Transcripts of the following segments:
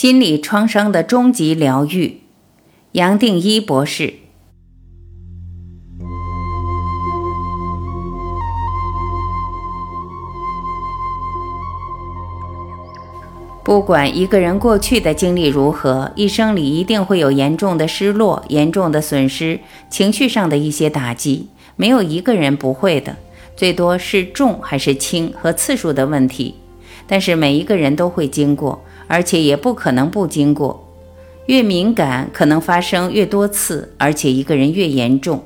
心理创伤的终极疗愈，杨定一博士。不管一个人过去的经历如何，一生里一定会有严重的失落、严重的损失、情绪上的一些打击，没有一个人不会的。最多是重还是轻和次数的问题，但是每一个人都会经过。而且也不可能不经过，越敏感可能发生越多次，而且一个人越严重。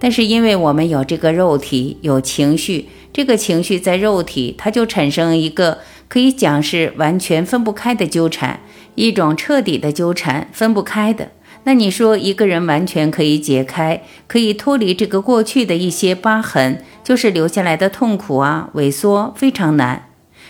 但是因为我们有这个肉体，有情绪，这个情绪在肉体，它就产生一个可以讲是完全分不开的纠缠，一种彻底的纠缠，分不开的。那你说一个人完全可以解开，可以脱离这个过去的一些疤痕，就是留下来的痛苦啊，萎缩非常难，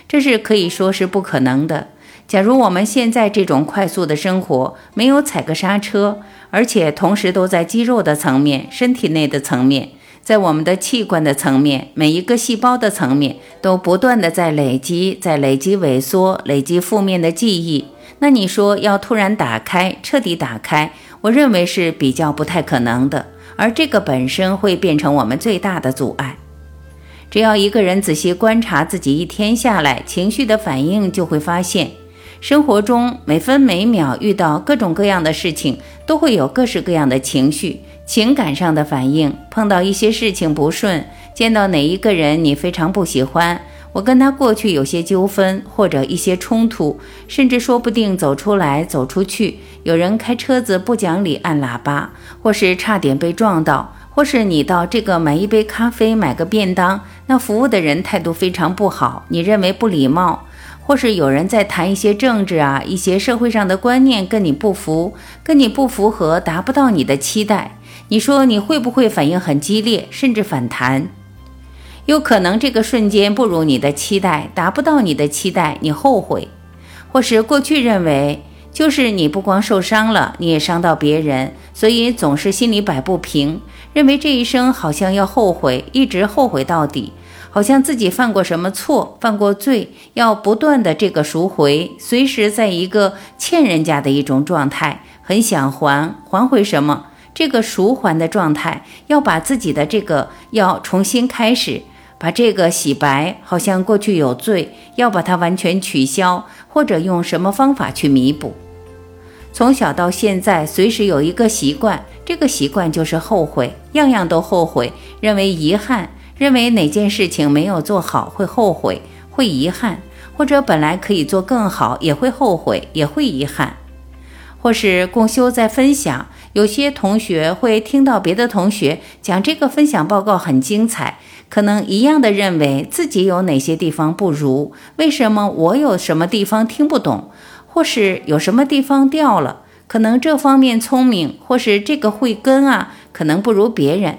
这是可以说是不可能的。假如我们现在这种快速的生活没有踩个刹车，而且同时都在肌肉的层面、身体内的层面，在我们的器官的层面、每一个细胞的层面，都不断的在累积、在累积萎缩、累积负面的记忆，那你说要突然打开、彻底打开，我认为是比较不太可能的，而这个本身会变成我们最大的阻碍。只要一个人仔细观察自己一天下来情绪的反应，就会发现。生活中每分每秒遇到各种各样的事情，都会有各式各样的情绪、情感上的反应。碰到一些事情不顺，见到哪一个人你非常不喜欢，我跟他过去有些纠纷或者一些冲突，甚至说不定走出来走出去，有人开车子不讲理按喇叭，或是差点被撞到，或是你到这个买一杯咖啡、买个便当，那服务的人态度非常不好，你认为不礼貌。或是有人在谈一些政治啊，一些社会上的观念跟你不符，跟你不符合，达不到你的期待，你说你会不会反应很激烈，甚至反弹？有可能这个瞬间不如你的期待，达不到你的期待，你后悔，或是过去认为就是你不光受伤了，你也伤到别人，所以总是心里摆不平，认为这一生好像要后悔，一直后悔到底。好像自己犯过什么错，犯过罪，要不断的这个赎回，随时在一个欠人家的一种状态，很想还，还回什么？这个赎还的状态，要把自己的这个要重新开始，把这个洗白，好像过去有罪，要把它完全取消，或者用什么方法去弥补？从小到现在，随时有一个习惯，这个习惯就是后悔，样样都后悔，认为遗憾。认为哪件事情没有做好会后悔、会遗憾，或者本来可以做更好也会后悔、也会遗憾，或是共修在分享，有些同学会听到别的同学讲这个分享报告很精彩，可能一样的认为自己有哪些地方不如，为什么我有什么地方听不懂，或是有什么地方掉了，可能这方面聪明，或是这个慧根啊，可能不如别人。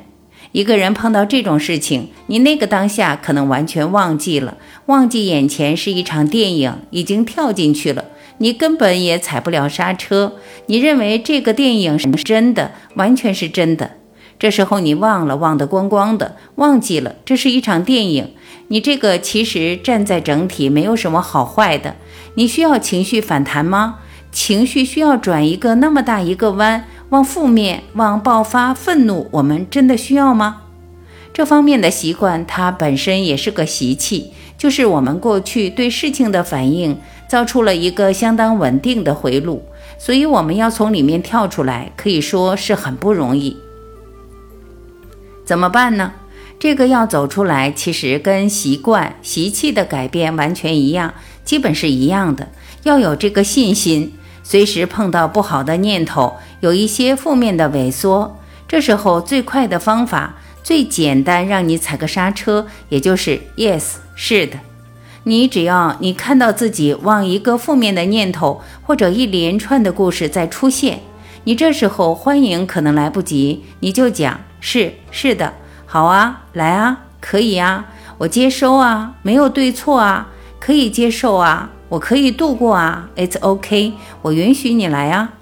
一个人碰到这种事情，你那个当下可能完全忘记了，忘记眼前是一场电影，已经跳进去了，你根本也踩不了刹车。你认为这个电影是真的，完全是真的。这时候你忘了，忘得光光的，忘记了这是一场电影。你这个其实站在整体，没有什么好坏的。你需要情绪反弹吗？情绪需要转一个那么大一个弯？往负面，往爆发愤怒，我们真的需要吗？这方面的习惯，它本身也是个习气，就是我们过去对事情的反应，造出了一个相当稳定的回路，所以我们要从里面跳出来，可以说是很不容易。怎么办呢？这个要走出来，其实跟习惯、习气的改变完全一样，基本是一样的，要有这个信心。随时碰到不好的念头，有一些负面的萎缩，这时候最快的方法，最简单，让你踩个刹车，也就是 yes，是的。你只要你看到自己往一个负面的念头或者一连串的故事在出现，你这时候欢迎可能来不及，你就讲是是的，好啊，来啊，可以啊，我接收啊，没有对错啊，可以接受啊。我可以度过啊，It's OK，我允许你来啊。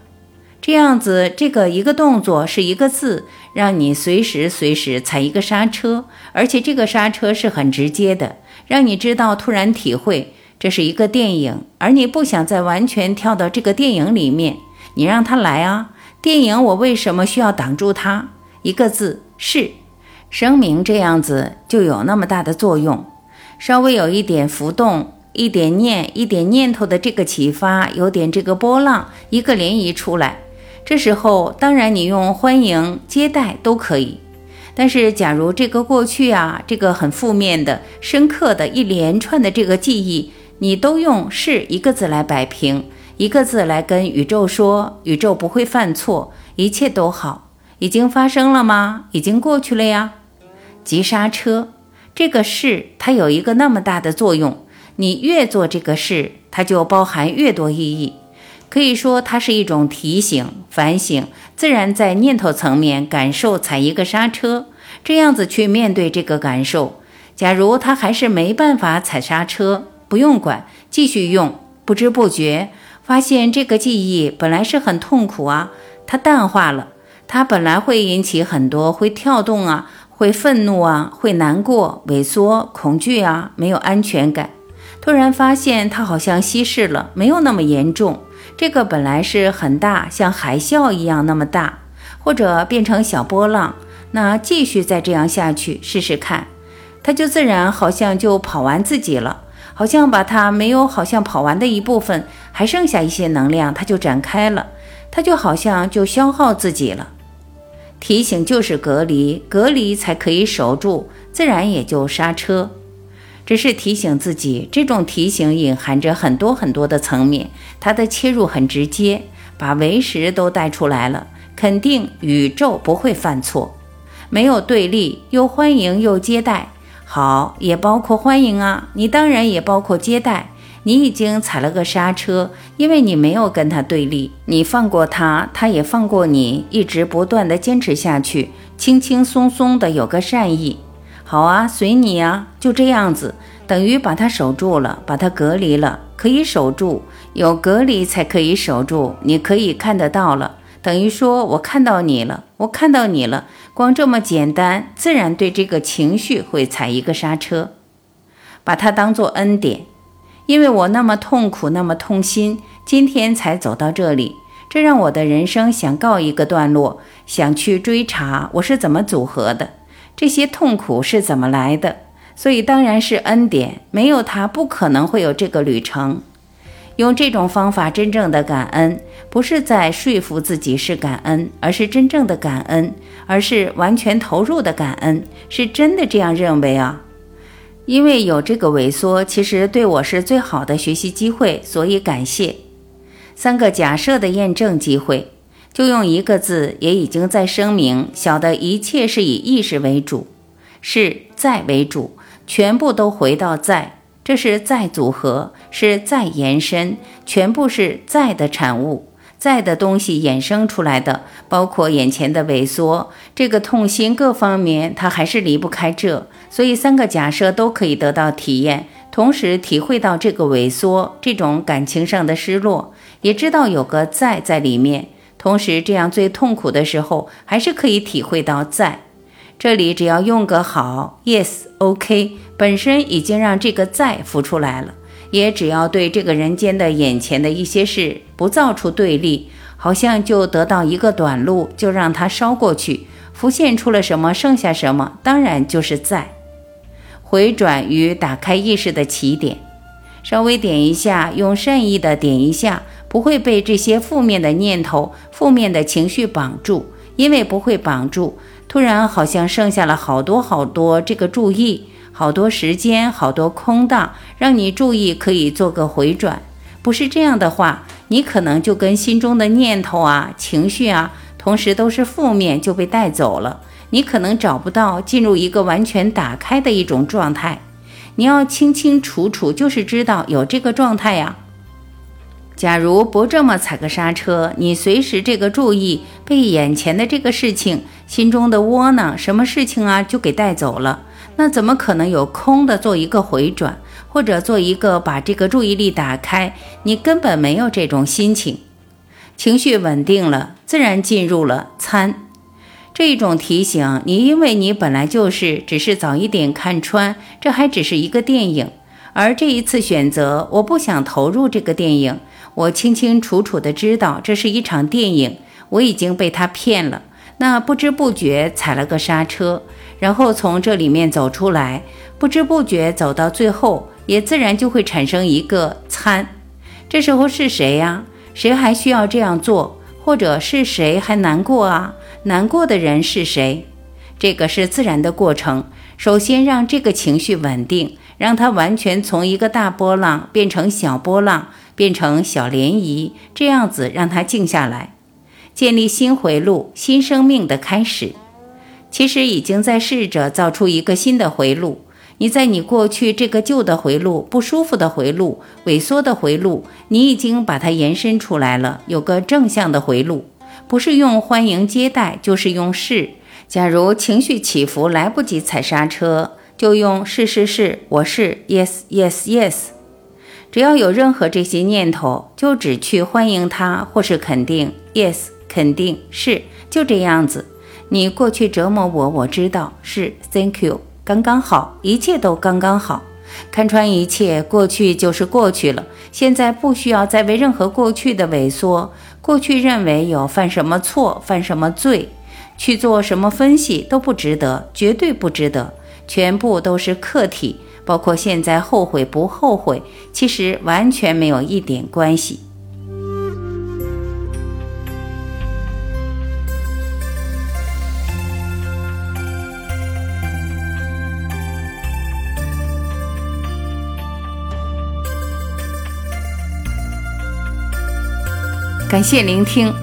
这样子，这个一个动作是一个字，让你随时随时踩一个刹车，而且这个刹车是很直接的，让你知道突然体会这是一个电影，而你不想再完全跳到这个电影里面，你让他来啊！电影我为什么需要挡住他？一个字是，声明这样子就有那么大的作用。稍微有一点浮动，一点念，一点念头的这个启发，有点这个波浪，一个涟漪出来。这时候，当然你用欢迎、接待都可以。但是，假如这个过去啊，这个很负面的、深刻的一连串的这个记忆。你都用是一个字来摆平，一个字来跟宇宙说，宇宙不会犯错，一切都好，已经发生了吗？已经过去了呀。急刹车，这个是它有一个那么大的作用，你越做这个事，它就包含越多意义。可以说，它是一种提醒、反省，自然在念头层面感受踩一个刹车，这样子去面对这个感受。假如他还是没办法踩刹车。不用管，继续用。不知不觉发现，这个记忆本来是很痛苦啊，它淡化了。它本来会引起很多，会跳动啊，会愤怒啊，会难过、萎缩、恐惧啊，没有安全感。突然发现，它好像稀释了，没有那么严重。这个本来是很大，像海啸一样那么大，或者变成小波浪。那继续再这样下去试试看，它就自然好像就跑完自己了。好像把它没有，好像跑完的一部分，还剩下一些能量，它就展开了，它就好像就消耗自己了。提醒就是隔离，隔离才可以守住，自然也就刹车。只是提醒自己，这种提醒隐含着很多很多的层面，它的切入很直接，把唯实都带出来了，肯定宇宙不会犯错，没有对立，又欢迎又接待。好，也包括欢迎啊，你当然也包括接待。你已经踩了个刹车，因为你没有跟他对立，你放过他，他也放过你，一直不断的坚持下去，轻轻松松的有个善意。好啊，随你啊，就这样子，等于把他守住了，把他隔离了，可以守住，有隔离才可以守住，你可以看得到了。等于说，我看到你了，我看到你了，光这么简单，自然对这个情绪会踩一个刹车，把它当做恩典，因为我那么痛苦，那么痛心，今天才走到这里，这让我的人生想告一个段落，想去追查我是怎么组合的，这些痛苦是怎么来的，所以当然是恩典，没有它不可能会有这个旅程。用这种方法真正的感恩，不是在说服自己是感恩，而是真正的感恩，而是完全投入的感恩，是真的这样认为啊。因为有这个萎缩，其实对我是最好的学习机会，所以感谢。三个假设的验证机会，就用一个字，也已经在声明：小的一切是以意识为主，是在为主，全部都回到在。这是在组合，是在延伸，全部是在的产物，在的东西衍生出来的，包括眼前的萎缩，这个痛心各方面，它还是离不开这。所以三个假设都可以得到体验，同时体会到这个萎缩，这种感情上的失落，也知道有个在在里面。同时，这样最痛苦的时候，还是可以体会到在。这里只要用个好，yes，OK，本身已经让这个在浮出来了。也只要对这个人间的眼前的一些事不造出对立，好像就得到一个短路，就让它烧过去，浮现出了什么，剩下什么，当然就是在回转与打开意识的起点。稍微点一下，用善意的点一下，不会被这些负面的念头、负面的情绪绑住，因为不会绑住。突然，好像剩下了好多好多这个注意，好多时间，好多空档，让你注意可以做个回转。不是这样的话，你可能就跟心中的念头啊、情绪啊，同时都是负面，就被带走了。你可能找不到进入一个完全打开的一种状态。你要清清楚楚，就是知道有这个状态呀。假如不这么踩个刹车，你随时这个注意被眼前的这个事情、心中的窝囊，什么事情啊就给带走了，那怎么可能有空的做一个回转，或者做一个把这个注意力打开？你根本没有这种心情，情绪稳定了，自然进入了参这一种提醒。你因为你本来就是，只是早一点看穿，这还只是一个电影。而这一次选择，我不想投入这个电影。我清清楚楚地知道这是一场电影，我已经被他骗了。那不知不觉踩了个刹车，然后从这里面走出来，不知不觉走到最后，也自然就会产生一个参。这时候是谁呀？谁还需要这样做？或者是谁还难过啊？难过的人是谁？这个是自然的过程。首先让这个情绪稳定，让它完全从一个大波浪变成小波浪，变成小涟漪，这样子让它静下来，建立新回路、新生命的开始。其实已经在试着造出一个新的回路。你在你过去这个旧的回路、不舒服的回路、萎缩的回路，你已经把它延伸出来了，有个正向的回路，不是用欢迎接待，就是用是。假如情绪起伏来不及踩刹车，就用是是是，我是 yes yes yes。只要有任何这些念头，就只去欢迎它或是肯定 yes，肯定是就这样子。你过去折磨我，我知道是 thank you，刚刚好，一切都刚刚好。看穿一切，过去就是过去了，现在不需要再为任何过去的萎缩，过去认为有犯什么错，犯什么罪。去做什么分析都不值得，绝对不值得，全部都是客体，包括现在后悔不后悔，其实完全没有一点关系。感谢聆听，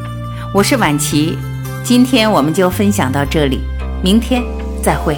我是婉琪。今天我们就分享到这里，明天再会。